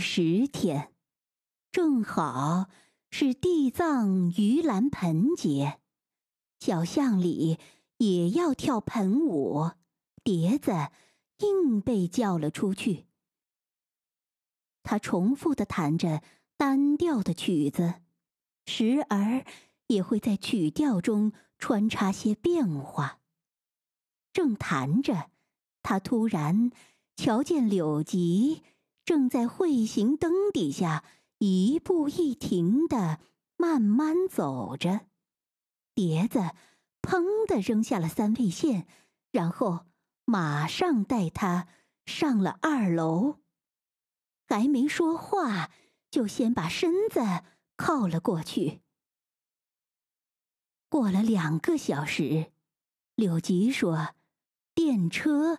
十天，正好是地藏盂兰盆节，小巷里也要跳盆舞，碟子硬被叫了出去。他重复的弹着单调的曲子，时而也会在曲调中穿插些变化。正弹着，他突然瞧见柳吉正在会行灯底下一步一停的慢慢走着，碟子砰的扔下了三味线，然后马上带他上了二楼。还没说话，就先把身子靠了过去。过了两个小时，柳吉说：“电车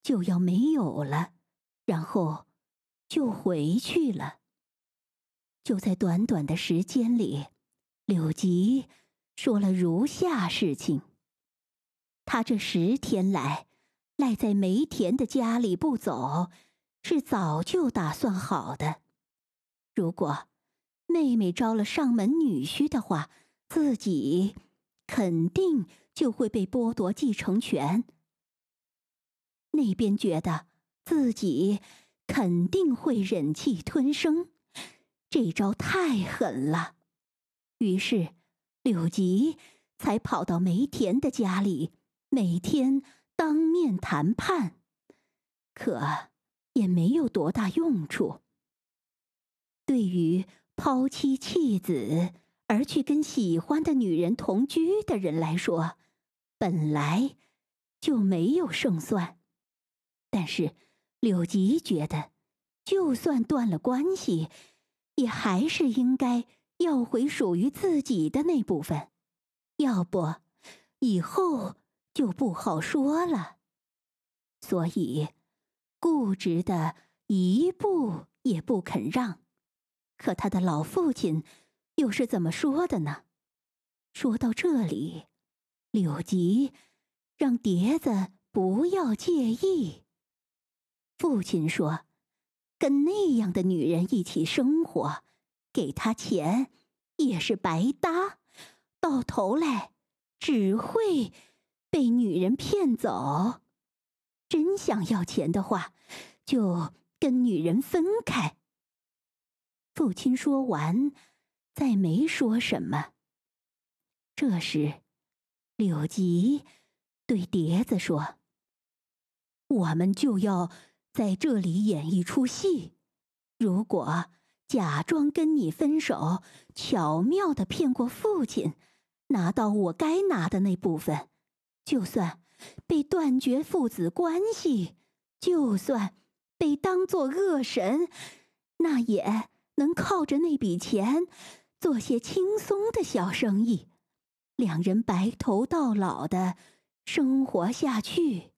就要没有了，然后就回去了。”就在短短的时间里，柳吉说了如下事情：他这十天来赖在梅田的家里不走。是早就打算好的。如果妹妹招了上门女婿的话，自己肯定就会被剥夺继承权。那边觉得自己肯定会忍气吞声，这招太狠了。于是柳吉才跑到梅田的家里，每天当面谈判。可。也没有多大用处。对于抛妻弃子而去跟喜欢的女人同居的人来说，本来就没有胜算。但是柳吉觉得，就算断了关系，也还是应该要回属于自己的那部分，要不以后就不好说了。所以。固执的一步也不肯让，可他的老父亲又是怎么说的呢？说到这里，柳吉让碟子不要介意。父亲说：“跟那样的女人一起生活，给他钱也是白搭，到头来只会被女人骗走。”真想要钱的话，就跟女人分开。父亲说完，再没说什么。这时，柳吉对碟子说：“我们就要在这里演一出戏。如果假装跟你分手，巧妙的骗过父亲，拿到我该拿的那部分，就算……”被断绝父子关系，就算被当作恶神，那也能靠着那笔钱做些轻松的小生意，两人白头到老的生活下去。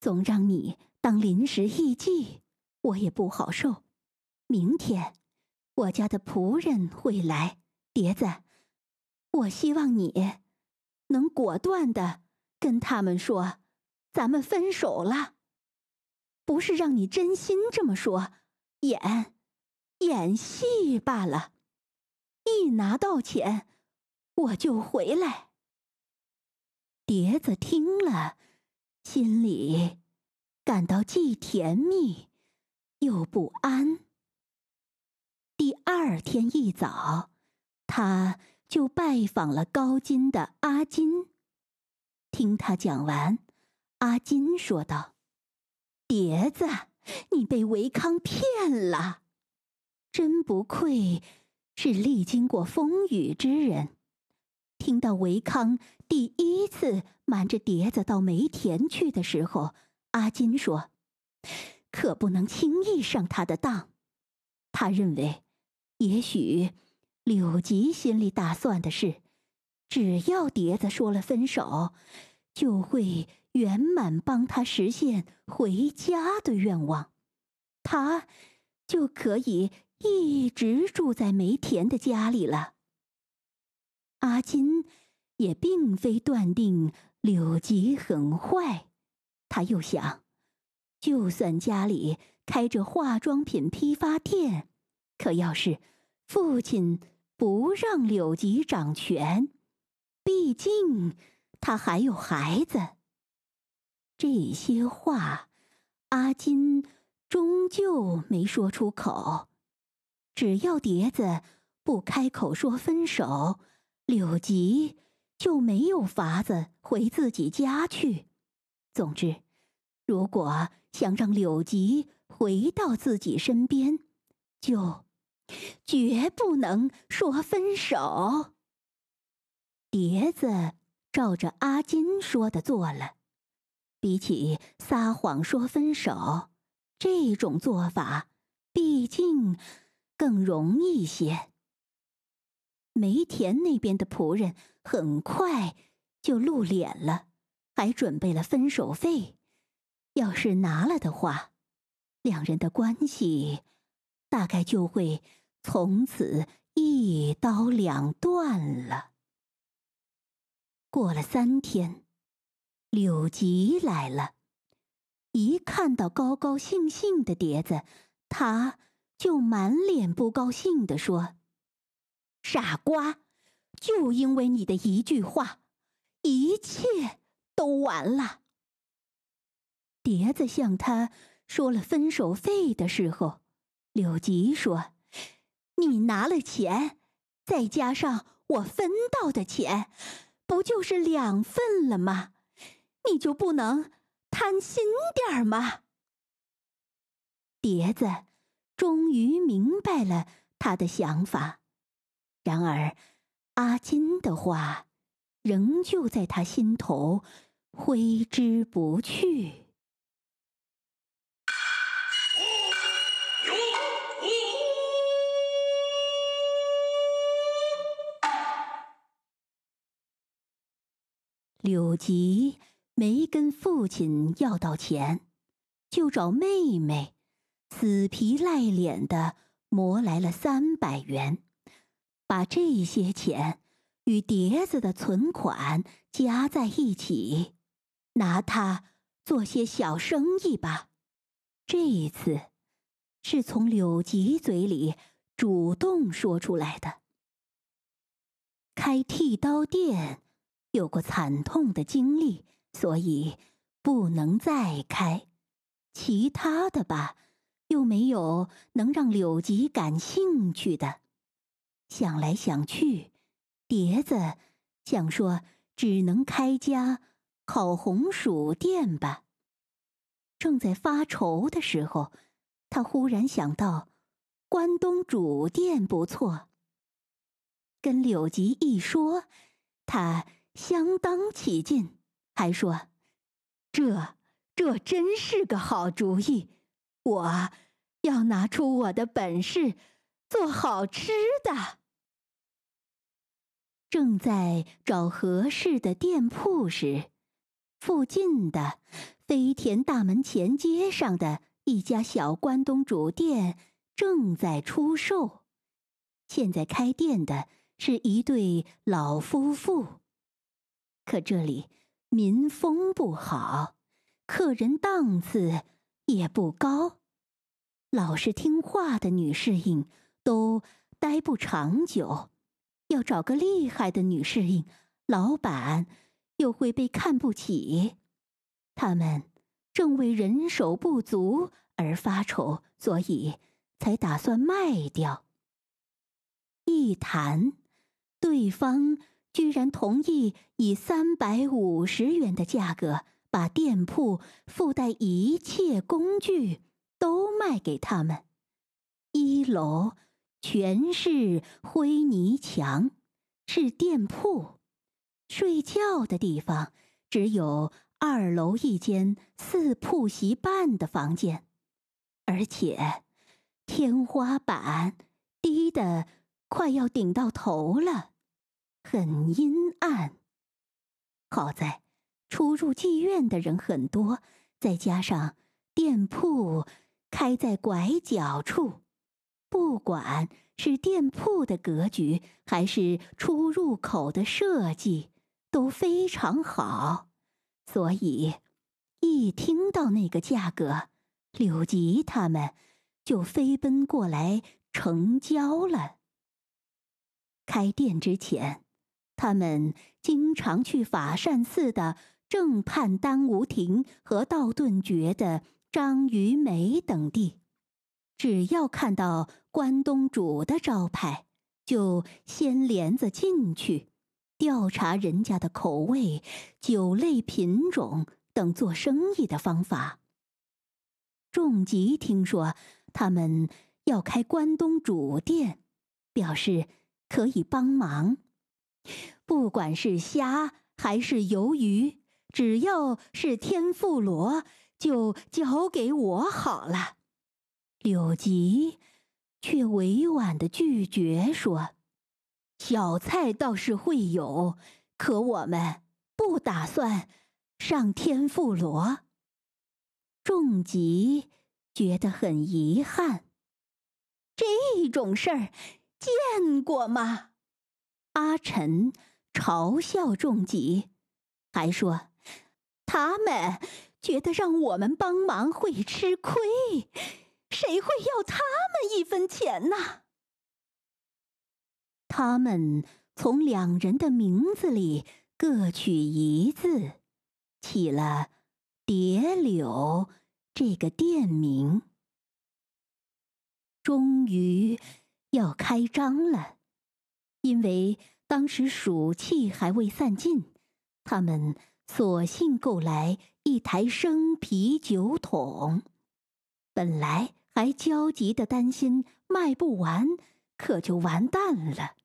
总让你当临时艺妓，我也不好受。明天我家的仆人会来，碟子，我希望你能果断的。跟他们说，咱们分手了，不是让你真心这么说，演，演戏罢了。一拿到钱，我就回来。碟子听了，心里感到既甜蜜又不安。第二天一早，他就拜访了高金的阿金。听他讲完，阿金说道：“碟子，你被维康骗了，真不愧是历经过风雨之人。”听到维康第一次瞒着碟子到梅田去的时候，阿金说：“可不能轻易上他的当。”他认为，也许柳吉心里打算的是。只要碟子说了分手，就会圆满帮他实现回家的愿望，他就可以一直住在梅田的家里了。阿金也并非断定柳吉很坏，他又想，就算家里开着化妆品批发店，可要是父亲不让柳吉掌权，毕竟他还有孩子。这些话，阿金终究没说出口。只要碟子不开口说分手，柳吉就没有法子回自己家去。总之，如果想让柳吉回到自己身边，就绝不能说分手。碟子照着阿金说的做了。比起撒谎说分手，这种做法毕竟更容易些。梅田那边的仆人很快就露脸了，还准备了分手费。要是拿了的话，两人的关系大概就会从此一刀两断了。过了三天。柳吉来了，一看到高高兴兴的碟子，他就满脸不高兴地说：“傻瓜，就因为你的一句话，一切都完了。”碟子向他说了分手费的时候，柳吉说：“你拿了钱，再加上我分到的钱，不就是两份了吗？”你就不能贪心点儿吗？碟子终于明白了他的想法，然而阿金的话仍旧在他心头挥之不去。柳吉。没跟父亲要到钱，就找妹妹，死皮赖脸的磨来了三百元，把这些钱与碟子的存款加在一起，拿它做些小生意吧。这一次，是从柳吉嘴里主动说出来的。开剃刀店，有过惨痛的经历。所以不能再开，其他的吧，又没有能让柳吉感兴趣的。想来想去，碟子想说只能开家烤红薯店吧。正在发愁的时候，他忽然想到关东煮店不错。跟柳吉一说，他相当起劲。还说：“这这真是个好主意，我要拿出我的本事做好吃的。”正在找合适的店铺时，附近的飞田大门前街上的一家小关东煮店正在出售。现在开店的是一对老夫妇，可这里。民风不好，客人档次也不高，老实听话的女侍应都待不长久，要找个厉害的女侍应，老板又会被看不起。他们正为人手不足而发愁，所以才打算卖掉。一谈，对方。居然同意以三百五十元的价格把店铺附带一切工具都卖给他们。一楼全是灰泥墙，是店铺；睡觉的地方只有二楼一间四铺席半的房间，而且天花板低的快要顶到头了。很阴暗。好在出入妓院的人很多，再加上店铺开在拐角处，不管是店铺的格局还是出入口的设计都非常好，所以一听到那个价格，柳吉他们就飞奔过来成交了。开店之前，他们经常去法善寺的正判丹无亭和道顿觉的张于梅等地，只要看到关东煮的招牌，就掀帘子进去，调查人家的口味、酒类品种等做生意的方法。仲吉听说他们要开关东煮店，表示。可以帮忙，不管是虾还是鱿鱼，只要是天妇罗，就交给我好了。柳吉却委婉的拒绝说：“小菜倒是会有，可我们不打算上天妇罗。”仲吉觉得很遗憾，这种事儿。见过吗？阿晨嘲笑仲吉，还说他们觉得让我们帮忙会吃亏，谁会要他们一分钱呢？他们从两人的名字里各取一字，起了“蝶柳”这个店名。终于。要开张了，因为当时暑气还未散尽，他们索性购来一台生啤酒桶。本来还焦急的担心卖不完，可就完蛋了。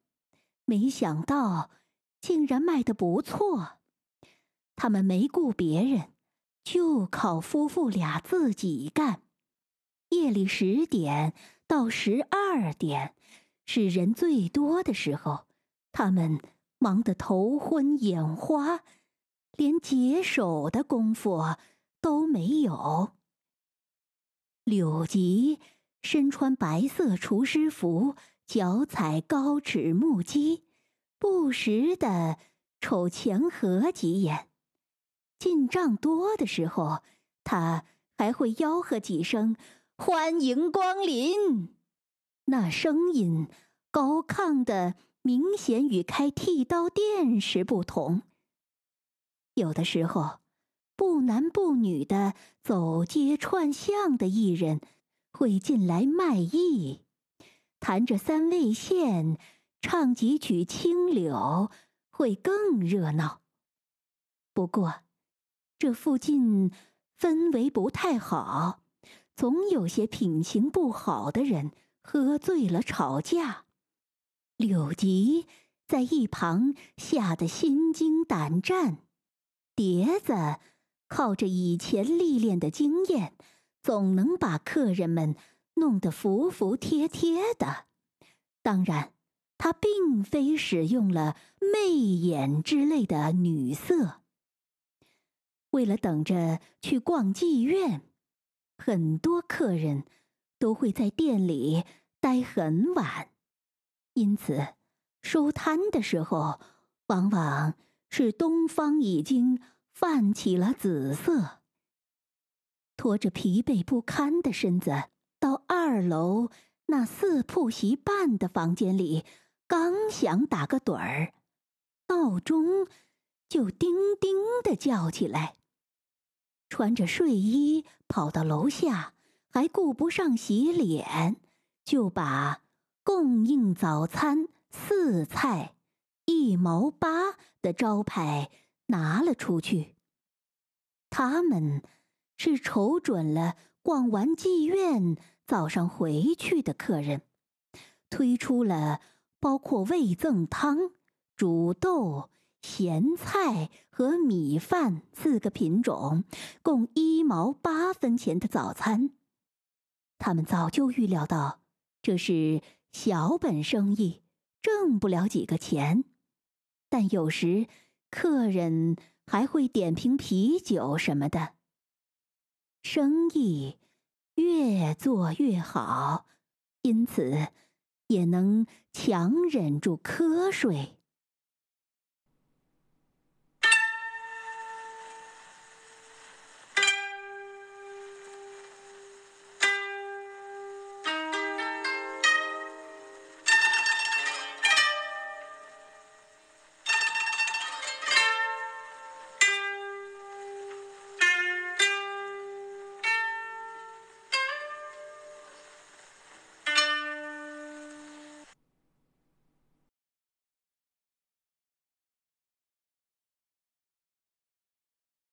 没想到竟然卖得不错，他们没雇别人，就靠夫妇俩自己干。夜里十点到十二点。是人最多的时候，他们忙得头昏眼花，连解手的功夫都没有。柳吉身穿白色厨师服，脚踩高尺木屐，不时的瞅钱盒几眼。进账多的时候，他还会吆喝几声“欢迎光临”。那声音高亢的，明显与开剃刀店时不同。有的时候，不男不女的走街串巷的艺人会进来卖艺，弹着三味线，唱几曲清柳，会更热闹。不过，这附近氛围不太好，总有些品行不好的人。喝醉了吵架，柳吉在一旁吓得心惊胆战。碟子靠着以前历练的经验，总能把客人们弄得服服帖帖的。当然，他并非使用了媚眼之类的女色。为了等着去逛妓院，很多客人。都会在店里待很晚，因此收摊的时候，往往是东方已经泛起了紫色。拖着疲惫不堪的身子到二楼那四铺席半的房间里，刚想打个盹儿，闹钟就叮叮的叫起来。穿着睡衣跑到楼下。还顾不上洗脸，就把供应早餐四菜一毛八的招牌拿了出去。他们是瞅准了逛完妓院早上回去的客人，推出了包括味噌汤、煮豆、咸菜和米饭四个品种，共一毛八分钱的早餐。他们早就预料到，这是小本生意，挣不了几个钱。但有时客人还会点瓶啤酒什么的。生意越做越好，因此也能强忍住瞌睡。